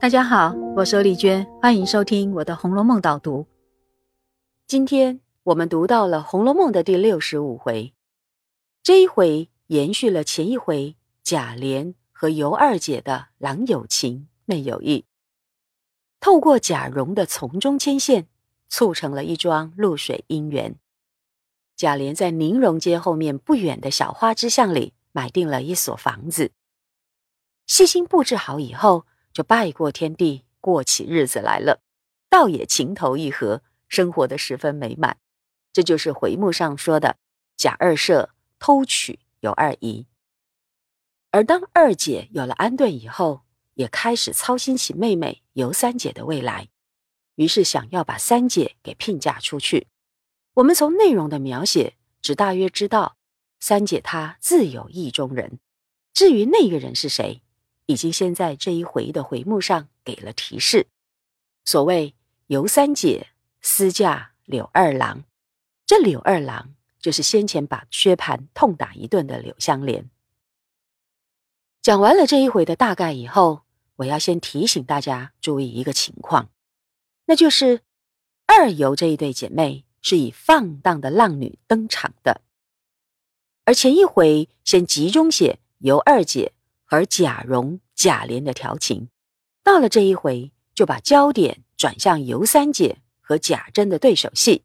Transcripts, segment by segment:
大家好，我是丽娟，欢迎收听我的《红楼梦》导读。今天我们读到了《红楼梦》的第六十五回，这一回延续了前一回贾琏和尤二姐的郎有情妹有意，透过贾蓉的从中牵线，促成了一桩露水姻缘。贾琏在宁荣街后面不远的小花之巷里买定了一所房子，细心布置好以后。就拜过天地，过起日子来了，倒也情投意合，生活的十分美满。这就是回目上说的贾二舍偷娶尤二姨。而当二姐有了安顿以后，也开始操心起妹妹尤三姐的未来，于是想要把三姐给聘嫁出去。我们从内容的描写，只大约知道三姐她自有意中人，至于那个人是谁？已经先在这一回的回目上给了提示。所谓尤三姐私嫁柳二郎，这柳二郎就是先前把薛蟠痛打一顿的柳香莲。讲完了这一回的大概以后，我要先提醒大家注意一个情况，那就是二尤这一对姐妹是以放荡的浪女登场的，而前一回先集中写尤二姐。而贾蓉、贾琏的调情，到了这一回，就把焦点转向尤三姐和贾珍的对手戏，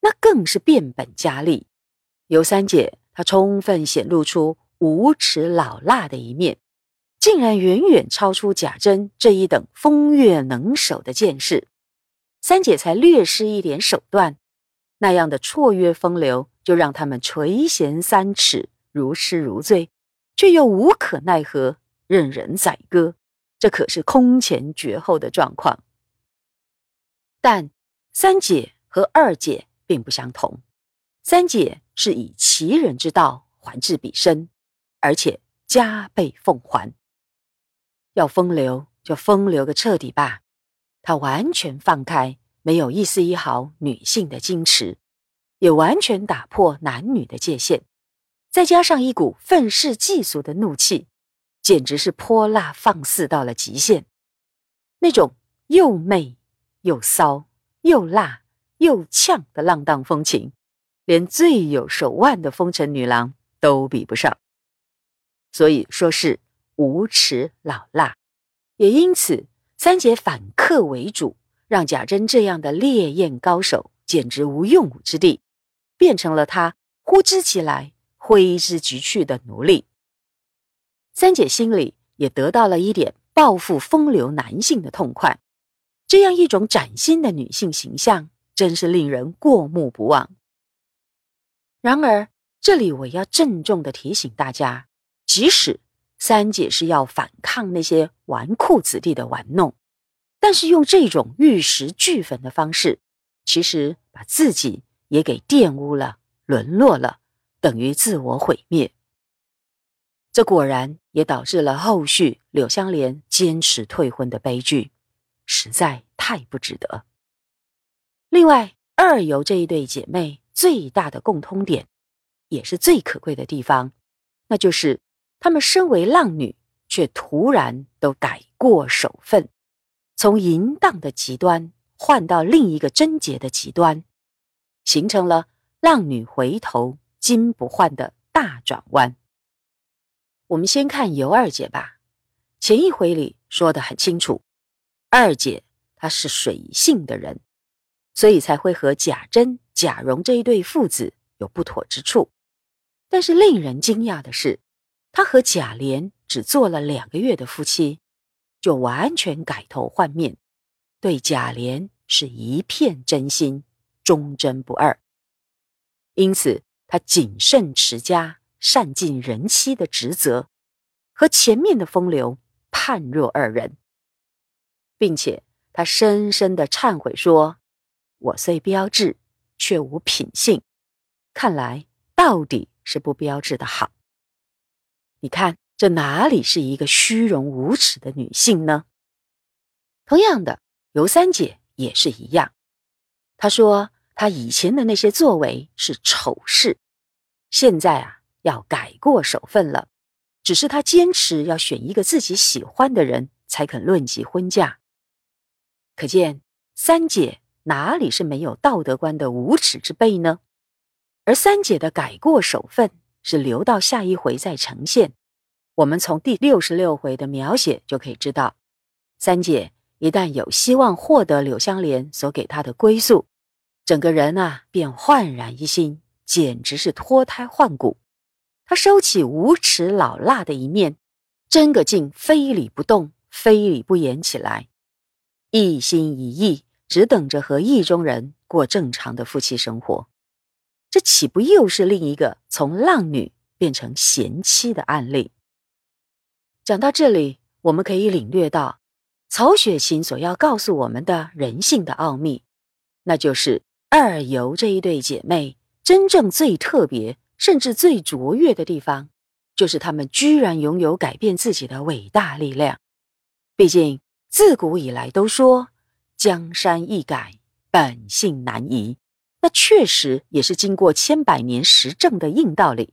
那更是变本加厉。尤三姐她充分显露出无耻老辣的一面，竟然远远超出贾珍这一等风月能手的见识。三姐才略施一点手段，那样的绰约风流，就让他们垂涎三尺，如痴如醉。却又无可奈何，任人宰割，这可是空前绝后的状况。但三姐和二姐并不相同，三姐是以其人之道还治彼身，而且加倍奉还。要风流就风流个彻底吧，她完全放开，没有一丝一毫女性的矜持，也完全打破男女的界限。再加上一股愤世嫉俗的怒气，简直是泼辣放肆到了极限。那种又媚又骚又辣又呛的浪荡风情，连最有手腕的风尘女郎都比不上。所以说是无耻老辣，也因此三姐反客为主，让贾珍这样的烈焰高手简直无用武之地，变成了他呼之即来。挥之即去的奴隶，三姐心里也得到了一点报复风流男性的痛快。这样一种崭新的女性形象，真是令人过目不忘。然而，这里我要郑重的提醒大家：即使三姐是要反抗那些纨绔子弟的玩弄，但是用这种玉石俱焚的方式，其实把自己也给玷污了，沦落了。等于自我毁灭，这果然也导致了后续柳香莲坚持退婚的悲剧，实在太不值得。另外，二尤这一对姐妹最大的共通点，也是最可贵的地方，那就是她们身为浪女，却突然都改过守分，从淫荡的极端换到另一个贞洁的极端，形成了浪女回头。金不换的大转弯。我们先看尤二姐吧。前一回里说的很清楚，二姐她是水性的人，所以才会和贾珍、贾蓉这一对父子有不妥之处。但是令人惊讶的是，她和贾琏只做了两个月的夫妻，就完全改头换面，对贾琏是一片真心，忠贞不二。因此。他谨慎持家、善尽人妻的职责，和前面的风流判若二人，并且他深深的忏悔说：“我虽标致，却无品性。看来到底是不标致的好。你看这哪里是一个虚荣无耻的女性呢？同样的，尤三姐也是一样。她说。”他以前的那些作为是丑事，现在啊要改过守分了。只是他坚持要选一个自己喜欢的人才肯论及婚嫁。可见三姐哪里是没有道德观的无耻之辈呢？而三姐的改过守分是留到下一回再呈现。我们从第六十六回的描写就可以知道，三姐一旦有希望获得柳香莲所给她的归宿，整个人啊便焕然一新，简直是脱胎换骨。他收起无耻老辣的一面，真个竟非礼不动，非礼不言起来，一心一意只等着和意中人过正常的夫妻生活。这岂不又是另一个从浪女变成贤妻的案例？讲到这里，我们可以领略到曹雪芹所要告诉我们的人性的奥秘，那就是二尤这一对姐妹真正最特别，甚至最卓越的地方，就是她们居然拥有改变自己的伟大力量。毕竟自古以来都说江山易改，本性难移。那确实也是经过千百年实证的硬道理，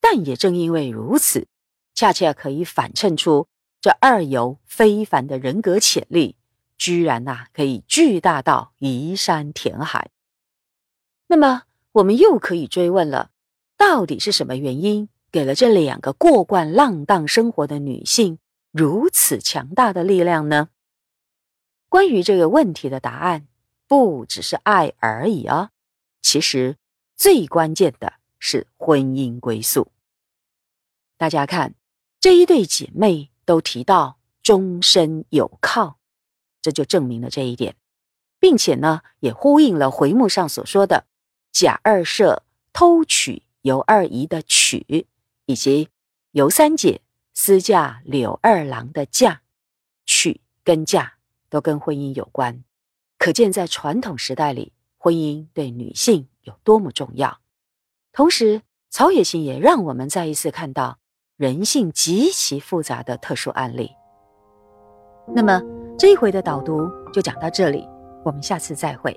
但也正因为如此，恰恰可以反衬出这二游非凡的人格潜力，居然呐可以巨大到移山填海。那么我们又可以追问了，到底是什么原因给了这两个过惯浪荡生活的女性如此强大的力量呢？关于这个问题的答案。不只是爱而已啊！其实最关键的是婚姻归宿。大家看，这一对姐妹都提到终身有靠，这就证明了这一点，并且呢，也呼应了回目上所说的贾二舍偷娶尤二姨的娶，以及尤三姐私嫁柳二郎的嫁，娶跟嫁都跟婚姻有关。可见，在传统时代里，婚姻对女性有多么重要。同时，曹雪芹也让我们再一次看到人性极其复杂的特殊案例。那么，这一回的导读就讲到这里，我们下次再会。